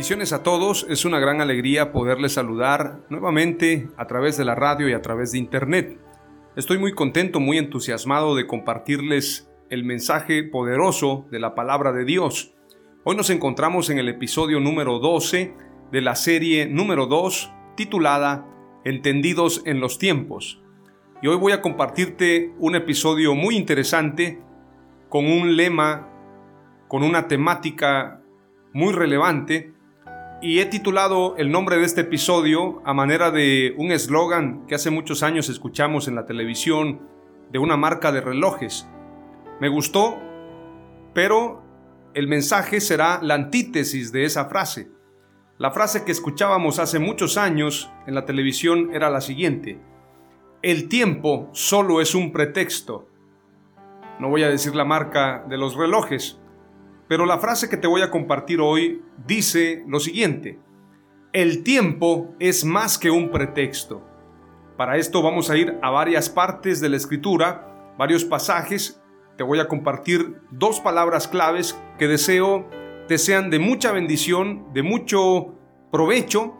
Bendiciones a todos, es una gran alegría poderles saludar nuevamente a través de la radio y a través de internet. Estoy muy contento, muy entusiasmado de compartirles el mensaje poderoso de la palabra de Dios. Hoy nos encontramos en el episodio número 12 de la serie número 2 titulada Entendidos en los tiempos. Y hoy voy a compartirte un episodio muy interesante con un lema, con una temática muy relevante y he titulado el nombre de este episodio a manera de un eslogan que hace muchos años escuchamos en la televisión de una marca de relojes. Me gustó, pero el mensaje será la antítesis de esa frase. La frase que escuchábamos hace muchos años en la televisión era la siguiente. El tiempo solo es un pretexto. No voy a decir la marca de los relojes, pero la frase que te voy a compartir hoy dice lo siguiente. El tiempo es más que un pretexto. Para esto vamos a ir a varias partes de la escritura, varios pasajes. Te voy a compartir dos palabras claves que deseo te sean de mucha bendición, de mucho provecho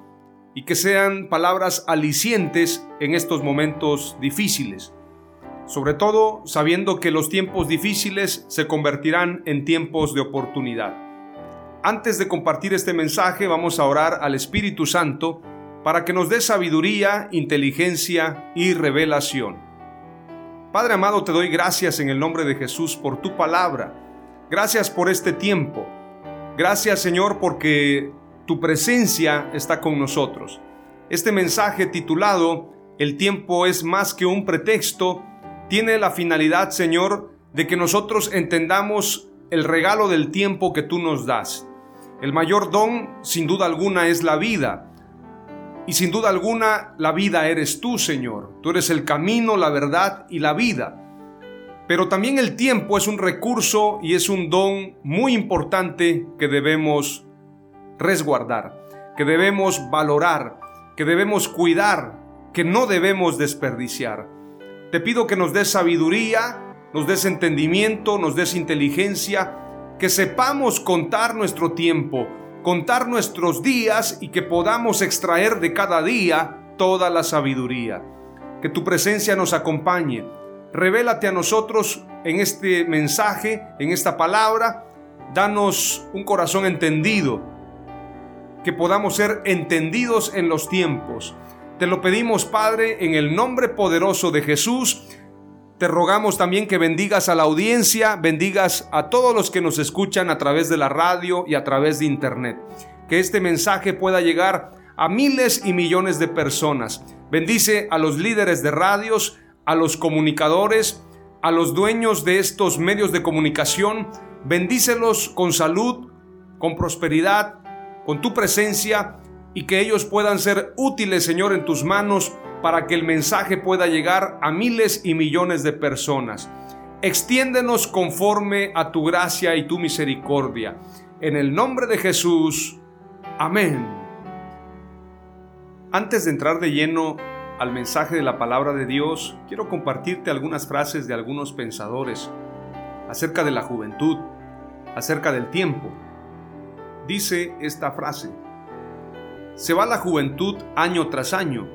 y que sean palabras alicientes en estos momentos difíciles sobre todo sabiendo que los tiempos difíciles se convertirán en tiempos de oportunidad. Antes de compartir este mensaje vamos a orar al Espíritu Santo para que nos dé sabiduría, inteligencia y revelación. Padre amado, te doy gracias en el nombre de Jesús por tu palabra. Gracias por este tiempo. Gracias Señor porque tu presencia está con nosotros. Este mensaje titulado El tiempo es más que un pretexto tiene la finalidad, Señor, de que nosotros entendamos el regalo del tiempo que tú nos das. El mayor don, sin duda alguna, es la vida. Y sin duda alguna, la vida eres tú, Señor. Tú eres el camino, la verdad y la vida. Pero también el tiempo es un recurso y es un don muy importante que debemos resguardar, que debemos valorar, que debemos cuidar, que no debemos desperdiciar. Te pido que nos des sabiduría, nos des entendimiento, nos des inteligencia, que sepamos contar nuestro tiempo, contar nuestros días y que podamos extraer de cada día toda la sabiduría. Que tu presencia nos acompañe. Revélate a nosotros en este mensaje, en esta palabra. Danos un corazón entendido. Que podamos ser entendidos en los tiempos te lo pedimos, Padre, en el nombre poderoso de Jesús. Te rogamos también que bendigas a la audiencia, bendigas a todos los que nos escuchan a través de la radio y a través de internet. Que este mensaje pueda llegar a miles y millones de personas. Bendice a los líderes de radios, a los comunicadores, a los dueños de estos medios de comunicación. Bendícelos con salud, con prosperidad, con tu presencia y que ellos puedan ser útiles, Señor, en tus manos para que el mensaje pueda llegar a miles y millones de personas. Extiéndenos conforme a tu gracia y tu misericordia. En el nombre de Jesús. Amén. Antes de entrar de lleno al mensaje de la palabra de Dios, quiero compartirte algunas frases de algunos pensadores acerca de la juventud, acerca del tiempo. Dice esta frase, Se va la juventud año tras año.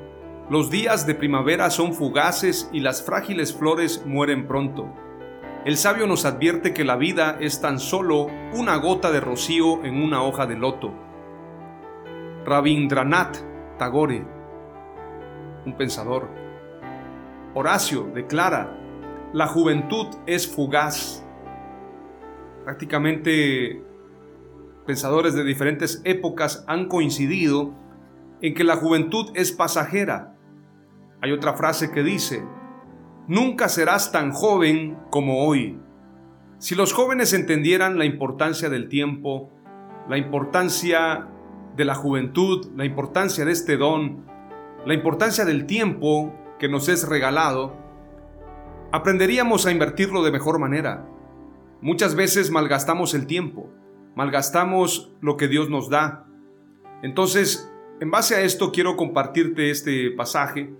Los días de primavera son fugaces y las frágiles flores mueren pronto. El sabio nos advierte que la vida es tan solo una gota de rocío en una hoja de loto. Rabindranath Tagore, un pensador. Horacio declara, la juventud es fugaz. Prácticamente pensadores de diferentes épocas han coincidido en que la juventud es pasajera. Hay otra frase que dice, nunca serás tan joven como hoy. Si los jóvenes entendieran la importancia del tiempo, la importancia de la juventud, la importancia de este don, la importancia del tiempo que nos es regalado, aprenderíamos a invertirlo de mejor manera. Muchas veces malgastamos el tiempo, malgastamos lo que Dios nos da. Entonces, en base a esto quiero compartirte este pasaje.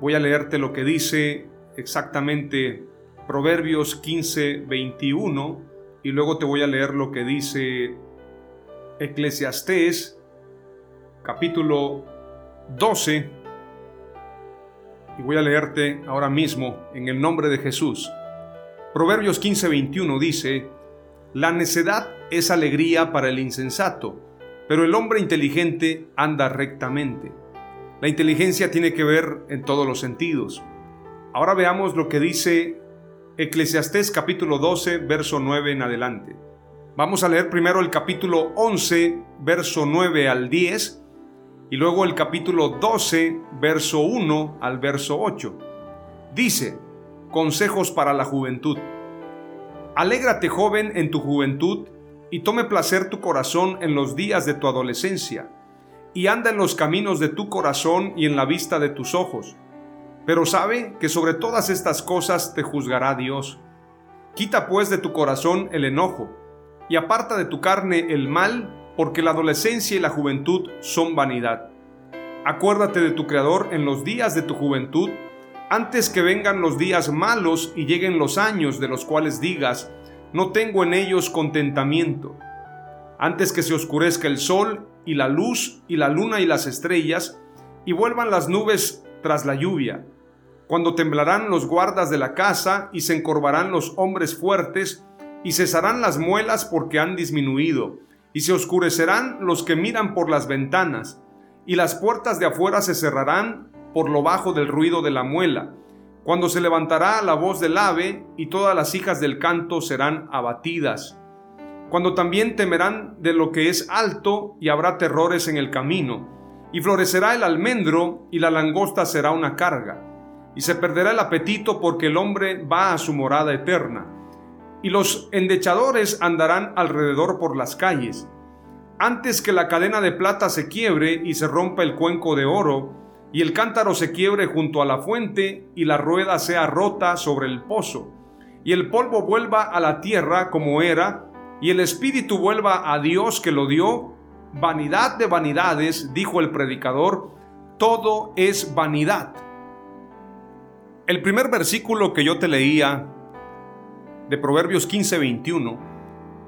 Voy a leerte lo que dice exactamente Proverbios 15, 21 y luego te voy a leer lo que dice Eclesiastés capítulo 12 y voy a leerte ahora mismo en el nombre de Jesús. Proverbios 15, 21 dice, La necedad es alegría para el insensato, pero el hombre inteligente anda rectamente. La inteligencia tiene que ver en todos los sentidos. Ahora veamos lo que dice Eclesiastés capítulo 12, verso 9 en adelante. Vamos a leer primero el capítulo 11, verso 9 al 10, y luego el capítulo 12, verso 1 al verso 8. Dice, Consejos para la juventud. Alégrate joven en tu juventud y tome placer tu corazón en los días de tu adolescencia, y anda en los caminos de tu corazón y en la vista de tus ojos. Pero sabe que sobre todas estas cosas te juzgará Dios. Quita pues de tu corazón el enojo, y aparta de tu carne el mal, porque la adolescencia y la juventud son vanidad. Acuérdate de tu Creador en los días de tu juventud, antes que vengan los días malos y lleguen los años de los cuales digas, no tengo en ellos contentamiento. Antes que se oscurezca el sol y la luz y la luna y las estrellas, y vuelvan las nubes tras la lluvia, cuando temblarán los guardas de la casa y se encorvarán los hombres fuertes, y cesarán las muelas porque han disminuido, y se oscurecerán los que miran por las ventanas, y las puertas de afuera se cerrarán por lo bajo del ruido de la muela, cuando se levantará la voz del ave y todas las hijas del canto serán abatidas. Cuando también temerán de lo que es alto y habrá terrores en el camino. Y florecerá el almendro y la langosta será una carga. Y se perderá el apetito porque el hombre va a su morada eterna. Y los endechadores andarán alrededor por las calles. Antes que la cadena de plata se quiebre y se rompa el cuenco de oro, y el cántaro se quiebre junto a la fuente y la rueda sea rota sobre el pozo, y el polvo vuelva a la tierra como era, y el espíritu vuelva a Dios que lo dio, vanidad de vanidades, dijo el predicador, todo es vanidad. El primer versículo que yo te leía de Proverbios 15:21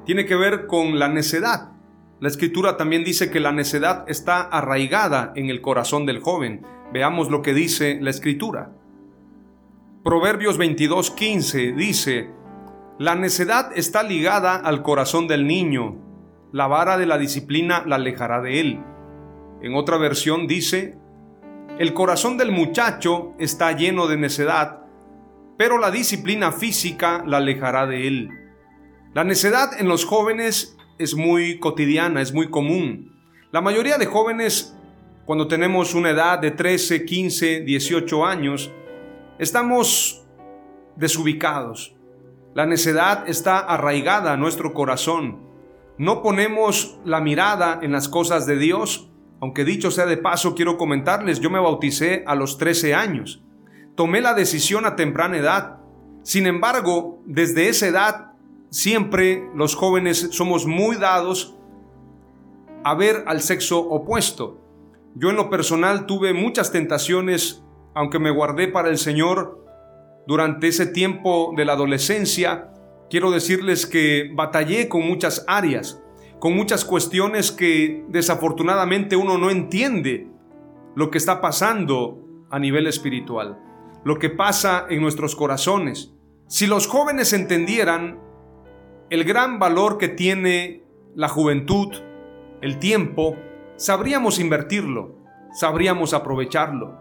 tiene que ver con la necedad. La escritura también dice que la necedad está arraigada en el corazón del joven. Veamos lo que dice la escritura. Proverbios 22:15 dice, La necedad está ligada al corazón del niño, la vara de la disciplina la alejará de él. En otra versión dice, El corazón del muchacho está lleno de necedad, pero la disciplina física la alejará de él. La necedad en los jóvenes es muy cotidiana, es muy común. La mayoría de jóvenes, cuando tenemos una edad de 13, 15, 18 años, estamos desubicados. La necedad está arraigada a nuestro corazón. No ponemos la mirada en las cosas de Dios. Aunque dicho sea de paso, quiero comentarles, yo me bauticé a los 13 años. Tomé la decisión a temprana edad. Sin embargo, desde esa edad siempre los jóvenes somos muy dados a ver al sexo opuesto. Yo en lo personal tuve muchas tentaciones, aunque me guardé para el Señor durante ese tiempo de la adolescencia. Quiero decirles que batallé con muchas áreas. con muchas cuestiones que desafortunadamente uno no entiende lo que está pasando a nivel espiritual, lo que pasa en nuestros corazones. Si los jóvenes entendieran el gran valor que tiene la juventud, el tiempo, sabríamos invertirlo, sabríamos aprovecharlo.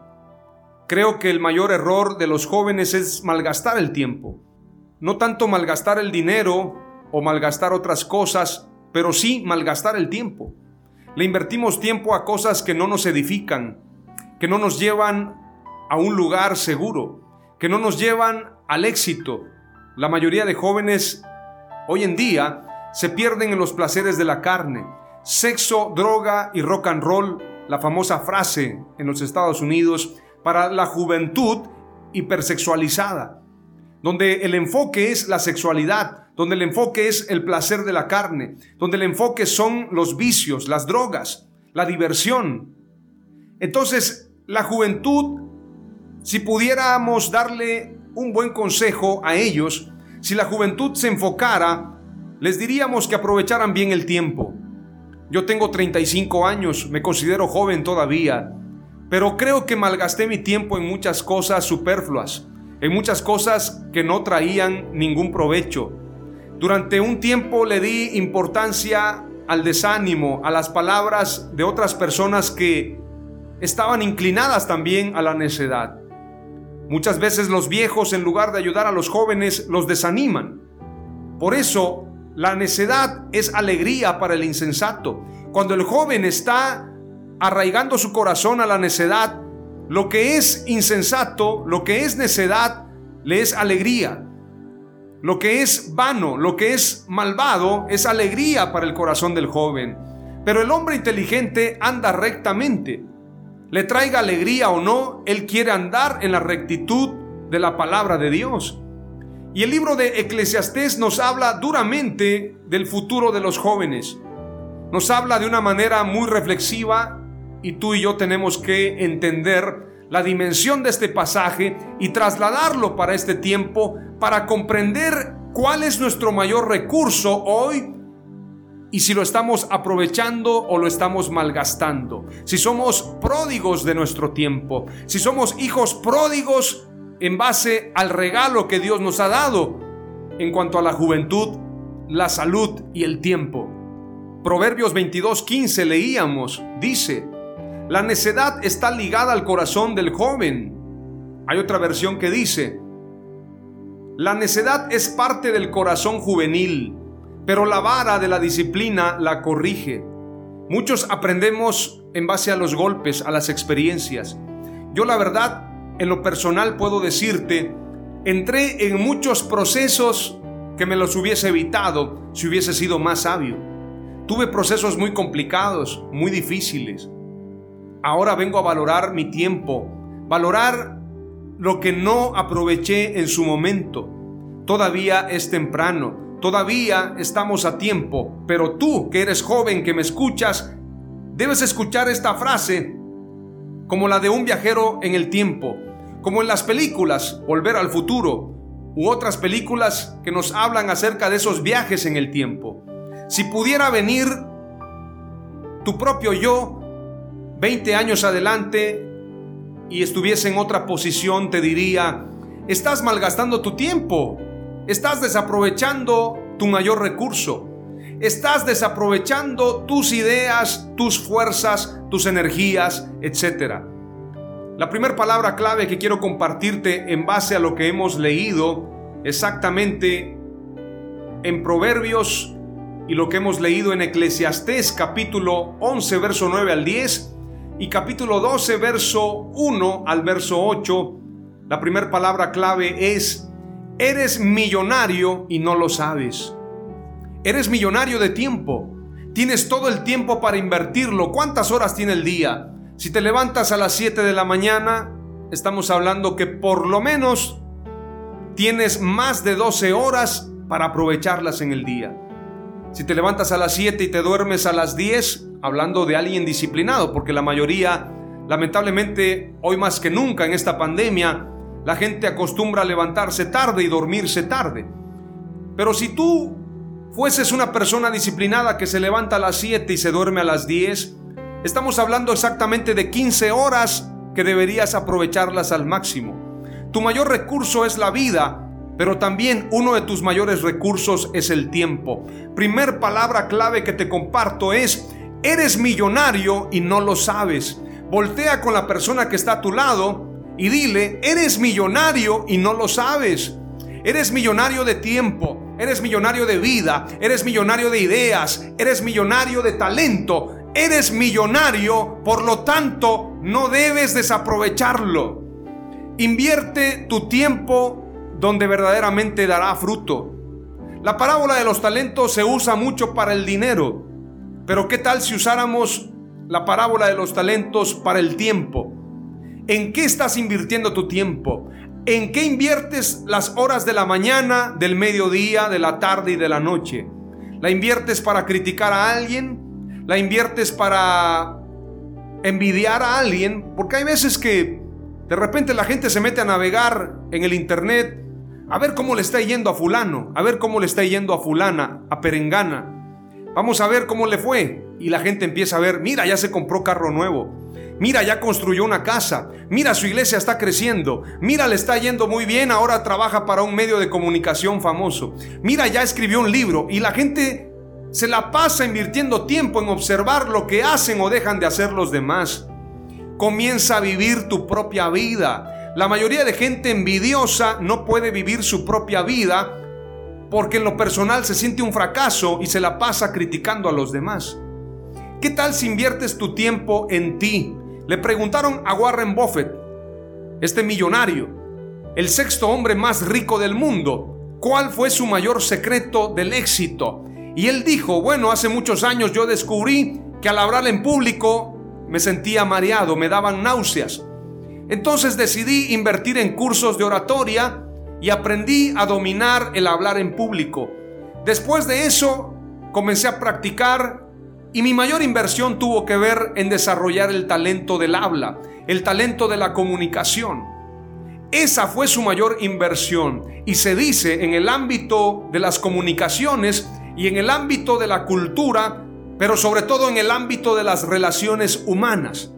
Creo que el mayor error de los jóvenes es malgastar el tiempo. No tanto malgastar el dinero o malgastar otras cosas, pero sí malgastar el tiempo. Le invertimos tiempo a cosas que no nos edifican, que no nos llevan a un lugar seguro, que no nos llevan al éxito. La mayoría de jóvenes hoy en día se pierden en los placeres de la carne. Sexo, droga y rock and roll, la famosa frase en los Estados Unidos para la juventud hipersexualizada, donde el enfoque es la sexualidad, donde el enfoque es el placer de la carne, donde el enfoque son los vicios, las drogas, la diversión. Entonces, la juventud, si pudiéramos darle un buen consejo a ellos, si la juventud se enfocara, les diríamos que aprovecharan bien el tiempo. Yo tengo 35 años, me considero joven todavía, pero creo que malgasté mi tiempo en muchas cosas superfluas, en muchas cosas que no traían ningún provecho. Durante un tiempo le di importancia al desánimo, a las palabras de otras personas que estaban inclinadas también a la necedad. Muchas veces los viejos, en lugar de ayudar a los jóvenes, los desaniman. Por eso, la necedad es alegría para el insensato. Cuando el joven está arraigando su corazón a la necedad, lo que es insensato, lo que es necedad, le es alegría. Lo que es vano, lo que es malvado, es alegría para el corazón del joven. Pero el hombre inteligente anda rectamente. Le traiga alegría o no, él quiere andar en la rectitud de la palabra de Dios. Y el libro de Eclesiastés nos habla duramente del futuro de los jóvenes. Nos habla de una manera muy reflexiva y tú y yo tenemos que entender la dimensión de este pasaje y trasladarlo para este tiempo para comprender cuál es nuestro mayor recurso hoy y si lo estamos aprovechando o lo estamos malgastando. Si somos pródigos de nuestro tiempo, si somos hijos pródigos en base al regalo que Dios nos ha dado en cuanto a la juventud, la salud y el tiempo. Proverbios 22:15 leíamos, dice, la necedad está ligada al corazón del joven. Hay otra versión que dice, la necedad es parte del corazón juvenil, pero la vara de la disciplina la corrige. Muchos aprendemos en base a los golpes, a las experiencias. Yo la verdad, en lo personal puedo decirte, entré en muchos procesos que me los hubiese evitado si hubiese sido más sabio. Tuve procesos muy complicados, muy difíciles. Ahora vengo a valorar mi tiempo, valorar lo que no aproveché en su momento. Todavía es temprano, todavía estamos a tiempo, pero tú que eres joven, que me escuchas, debes escuchar esta frase como la de un viajero en el tiempo, como en las películas Volver al futuro u otras películas que nos hablan acerca de esos viajes en el tiempo. Si pudiera venir tu propio yo 20 años adelante y estuviese en otra posición, te diría, estás malgastando tu tiempo, estás desaprovechando tu mayor recurso, estás desaprovechando tus ideas, tus fuerzas, tus energías, etc. La primera palabra clave que quiero compartirte en base a lo que hemos leído exactamente en Proverbios y lo que hemos leído en Eclesiastés capítulo 11 verso 9 al 10 y capítulo 12, verso 1 al verso 8, la primera palabra clave es, eres millonario y no lo sabes. Eres millonario de tiempo. Tienes todo el tiempo para invertirlo. ¿Cuántas horas tiene el día? Si te levantas a las 7 de la mañana, estamos hablando que por lo menos tienes más de 12 horas para aprovecharlas en el día. Si te levantas a las 7 y te duermes a las 10, hablando de alguien disciplinado, porque la mayoría, lamentablemente, hoy más que nunca en esta pandemia, la gente acostumbra a levantarse tarde y dormirse tarde. Pero si tú fueses una persona disciplinada que se levanta a las 7 y se duerme a las 10, estamos hablando exactamente de 15 horas que deberías aprovecharlas al máximo. Tu mayor recurso es la vida, pero también uno de tus mayores recursos es el tiempo. Primer palabra clave que te comparto es, eres millonario y no lo sabes. Voltea con la persona que está a tu lado y dile, eres millonario y no lo sabes. Eres millonario de tiempo, eres millonario de vida, eres millonario de ideas, eres millonario de talento, eres millonario, por lo tanto no debes desaprovecharlo. Invierte tu tiempo donde verdaderamente dará fruto. La parábola de los talentos se usa mucho para el dinero, pero ¿qué tal si usáramos la parábola de los talentos para el tiempo? ¿En qué estás invirtiendo tu tiempo? ¿En qué inviertes las horas de la mañana, del mediodía, de la tarde y de la noche? ¿La inviertes para criticar a alguien? ¿La inviertes para envidiar a alguien? Porque hay veces que de repente la gente se mete a navegar en el internet a ver cómo le está yendo a fulano, a ver cómo le está yendo a fulana, a perengana. Vamos a ver cómo le fue. Y la gente empieza a ver, mira, ya se compró carro nuevo. Mira, ya construyó una casa. Mira, su iglesia está creciendo. Mira, le está yendo muy bien. Ahora trabaja para un medio de comunicación famoso. Mira, ya escribió un libro. Y la gente se la pasa invirtiendo tiempo en observar lo que hacen o dejan de hacer los demás. Comienza a vivir tu propia vida. La mayoría de gente envidiosa no puede vivir su propia vida porque en lo personal se siente un fracaso y se la pasa criticando a los demás. ¿Qué tal si inviertes tu tiempo en ti? Le preguntaron a Warren Buffett, este millonario, el sexto hombre más rico del mundo, cuál fue su mayor secreto del éxito. Y él dijo, bueno, hace muchos años yo descubrí que al hablar en público me sentía mareado, me daban náuseas. Entonces decidí invertir en cursos de oratoria y aprendí a dominar el hablar en público. Después de eso, comencé a practicar y mi mayor inversión tuvo que ver en desarrollar el talento del habla, el talento de la comunicación. Esa fue su mayor inversión y se dice en el ámbito de las comunicaciones y en el ámbito de la cultura, pero sobre todo en el ámbito de las relaciones humanas.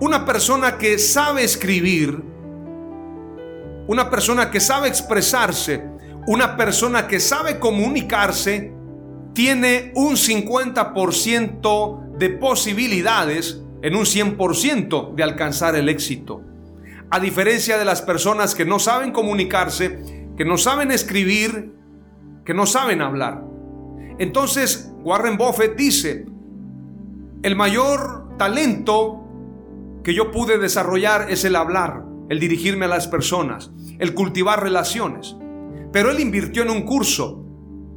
Una persona que sabe escribir, una persona que sabe expresarse, una persona que sabe comunicarse, tiene un 50% de posibilidades en un 100% de alcanzar el éxito. A diferencia de las personas que no saben comunicarse, que no saben escribir, que no saben hablar. Entonces, Warren Buffett dice, el mayor talento que yo pude desarrollar es el hablar, el dirigirme a las personas, el cultivar relaciones. Pero él invirtió en un curso,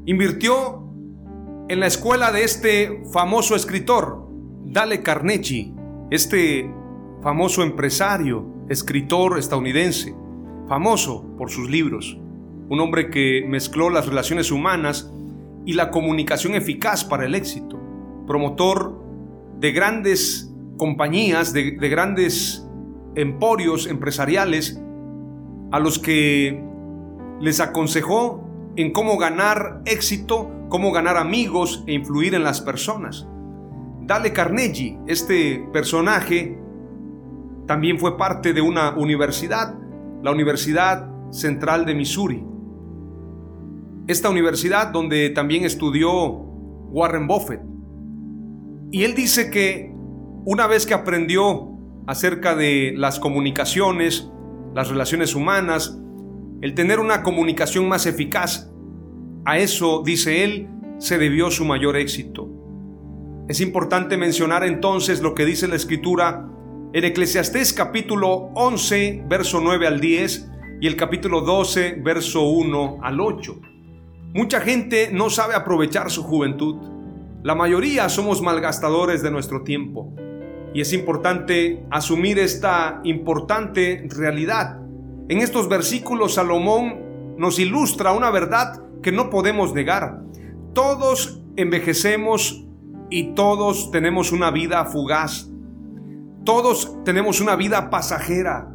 invirtió en la escuela de este famoso escritor, Dale Carnegie, este famoso empresario, escritor estadounidense, famoso por sus libros, un hombre que mezcló las relaciones humanas y la comunicación eficaz para el éxito, promotor de grandes compañías, de, de grandes emporios empresariales, a los que les aconsejó en cómo ganar éxito cómo ganar amigos e influir en las personas. Dale Carnegie, este personaje, también fue parte de una universidad, la Universidad Central de Missouri. Esta universidad donde también estudió Warren Buffett. Y él dice que una vez que aprendió acerca de las comunicaciones, las relaciones humanas, el tener una comunicación más eficaz, a eso, dice él, se debió su mayor éxito. Es importante mencionar entonces lo que dice la escritura en Eclesiastés capítulo 11, verso 9 al 10 y el capítulo 12, verso 1 al 8. Mucha gente no sabe aprovechar su juventud. La mayoría somos malgastadores de nuestro tiempo. Y es importante asumir esta importante realidad. En estos versículos Salomón nos ilustra una verdad que no podemos negar. Todos envejecemos y todos tenemos una vida fugaz. Todos tenemos una vida pasajera.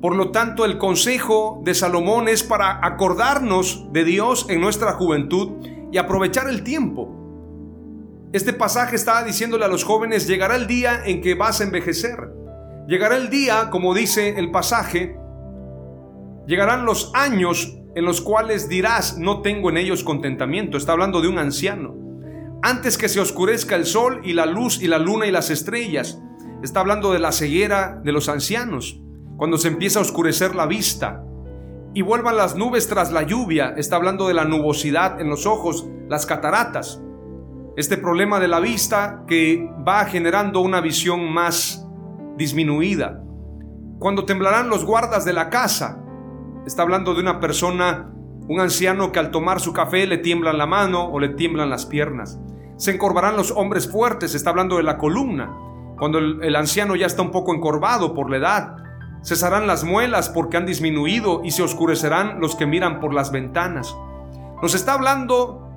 Por lo tanto, el consejo de Salomón es para acordarnos de Dios en nuestra juventud y aprovechar el tiempo. Este pasaje está diciéndole a los jóvenes, llegará el día en que vas a envejecer. Llegará el día, como dice el pasaje, llegarán los años en los cuales dirás, no tengo en ellos contentamiento. Está hablando de un anciano. Antes que se oscurezca el sol y la luz y la luna y las estrellas. Está hablando de la ceguera de los ancianos. Cuando se empieza a oscurecer la vista. Y vuelvan las nubes tras la lluvia. Está hablando de la nubosidad en los ojos, las cataratas. Este problema de la vista que va generando una visión más disminuida. Cuando temblarán los guardas de la casa, Está hablando de una persona, un anciano que al tomar su café le tiemblan la mano o le tiemblan las piernas. Se encorvarán los hombres fuertes, está hablando de la columna. Cuando el, anciano ya está un poco encorvado por la edad, cesarán las muelas porque han disminuido y se oscurecerán los que miran por las ventanas. Nos está hablando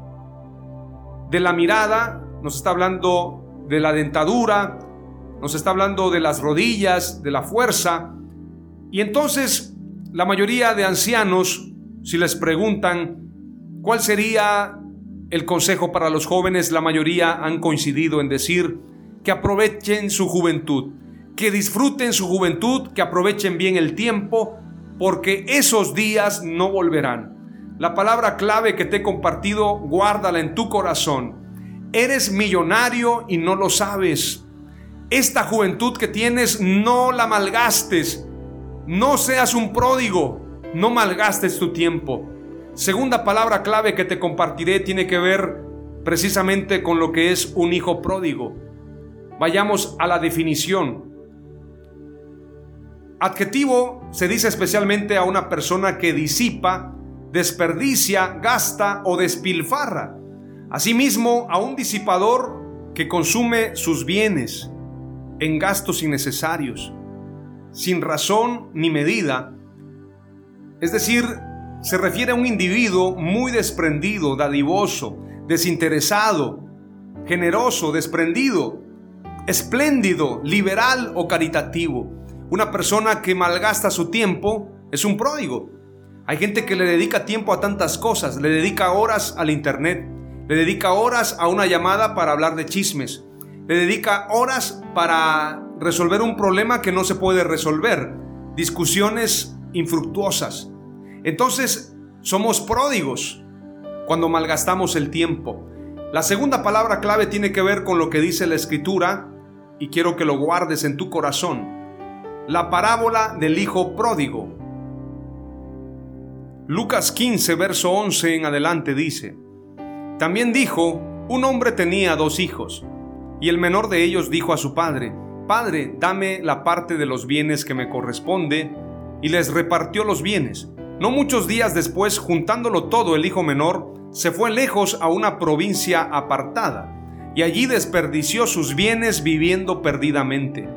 de la mirada, nos está hablando de la dentadura, nos está hablando de las rodillas, de la fuerza. Y entonces la mayoría de ancianos, si les preguntan cuál sería el consejo para los jóvenes, la mayoría han coincidido en decir que aprovechen su juventud, que disfruten su juventud, que aprovechen bien el tiempo, porque esos días no volverán. La palabra clave que te he compartido, guárdala en tu corazón. Eres millonario y no lo sabes. Esta juventud que tienes, no la malgastes no seas un pródigo, no malgastes tu tiempo. Segunda palabra clave que te compartiré tiene que ver precisamente con lo que es un hijo pródigo. Vayamos a la definición. Adjetivo se dice especialmente a una persona que disipa, desperdicia, gasta o despilfarra. Asimismo, a un disipador que consume sus bienes en gastos innecesarios sin razón ni medida. Es decir, se refiere a un individuo muy desprendido, dadivoso, desinteresado, generoso, desprendido, espléndido, liberal o caritativo. Una persona que malgasta su tiempo es un pródigo. Hay gente que le dedica tiempo a tantas cosas, le dedica horas al internet, le dedica horas a una llamada para hablar de chismes, le dedica horas para resolver un problema que no se puede resolver, discusiones infructuosas. Entonces, somos pródigos cuando malgastamos el tiempo. La segunda palabra clave tiene que ver con lo que dice la escritura y quiero que lo guardes en tu corazón. La parábola del hijo pródigo. Lucas 15, verso 11 en adelante dice, También dijo, un hombre tenía dos hijos, y el menor de ellos dijo a su padre, Padre, dame la parte de los bienes que me corresponde, y les repartió los bienes. No muchos días después, juntándolo todo, el hijo menor se fue lejos a una provincia apartada, y allí desperdició sus bienes viviendo perdidamente.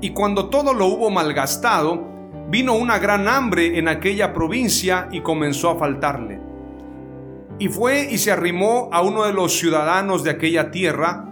Y cuando todo lo hubo malgastado, vino una gran hambre en aquella provincia y comenzó a faltarle. Y fue y se arrimó a uno de los ciudadanos de aquella tierra,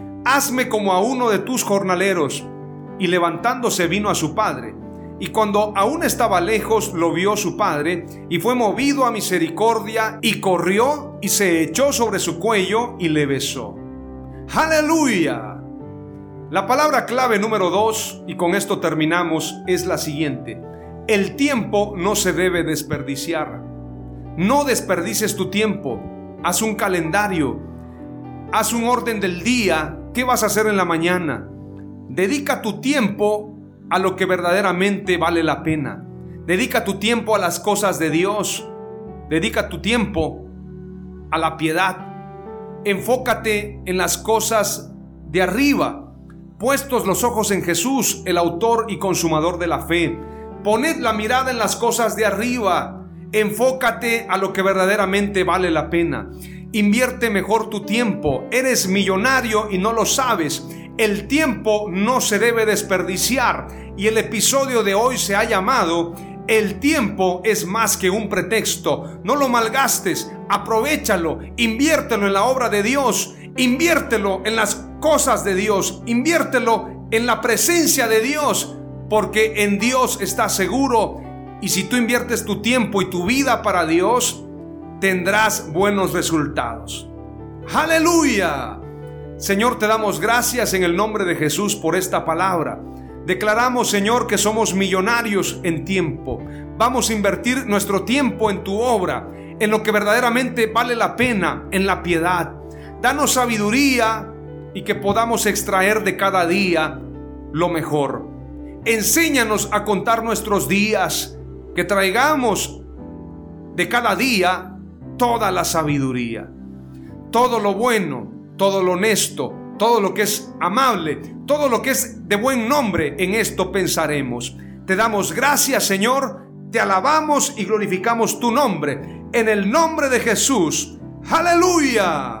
hazme como a uno de tus jornaleros. Y levantándose vino a su padre. Y cuando aún estaba lejos, lo vio su padre, y fue movido a misericordia, y corrió y se echó sobre su cuello y le besó. Aleluya. La palabra clave número dos, y con esto terminamos, es la siguiente. El tiempo no se debe desperdiciar. No desperdices tu tiempo. Haz un calendario. Haz un orden del día ¿Qué vas a hacer en la mañana? Dedica tu tiempo a lo que verdaderamente vale la pena. Dedica tu tiempo a las cosas de Dios. Dedica tu tiempo a la piedad. Enfócate en las cosas de arriba. Puestos los ojos en Jesús, el autor y consumador de la fe. Poned la mirada en las cosas de arriba. Enfócate a lo que verdaderamente vale la pena. Invierte mejor tu tiempo. Eres millonario y no lo sabes. El tiempo no se debe desperdiciar. Y el episodio de hoy se ha llamado El tiempo es más que un pretexto. No lo malgastes. Aprovechalo. Inviértelo en la obra de Dios. Inviértelo en las cosas de Dios. Inviértelo en la presencia de Dios. Porque en Dios estás seguro. Y si tú inviertes tu tiempo y tu vida para Dios, tendrás buenos resultados. Aleluya. Señor, te damos gracias en el nombre de Jesús por esta palabra. Declaramos, Señor, que somos millonarios en tiempo. Vamos a invertir nuestro tiempo en tu obra, en lo que verdaderamente vale la pena, en la piedad. Danos sabiduría y que podamos extraer de cada día lo mejor. Enséñanos a contar nuestros días, que traigamos de cada día toda la sabiduría, todo lo bueno, todo lo honesto, todo lo que es amable, todo lo que es de buen nombre, en esto pensaremos. Te damos gracias, Señor, te alabamos y glorificamos tu nombre. En el nombre de Jesús. Aleluya.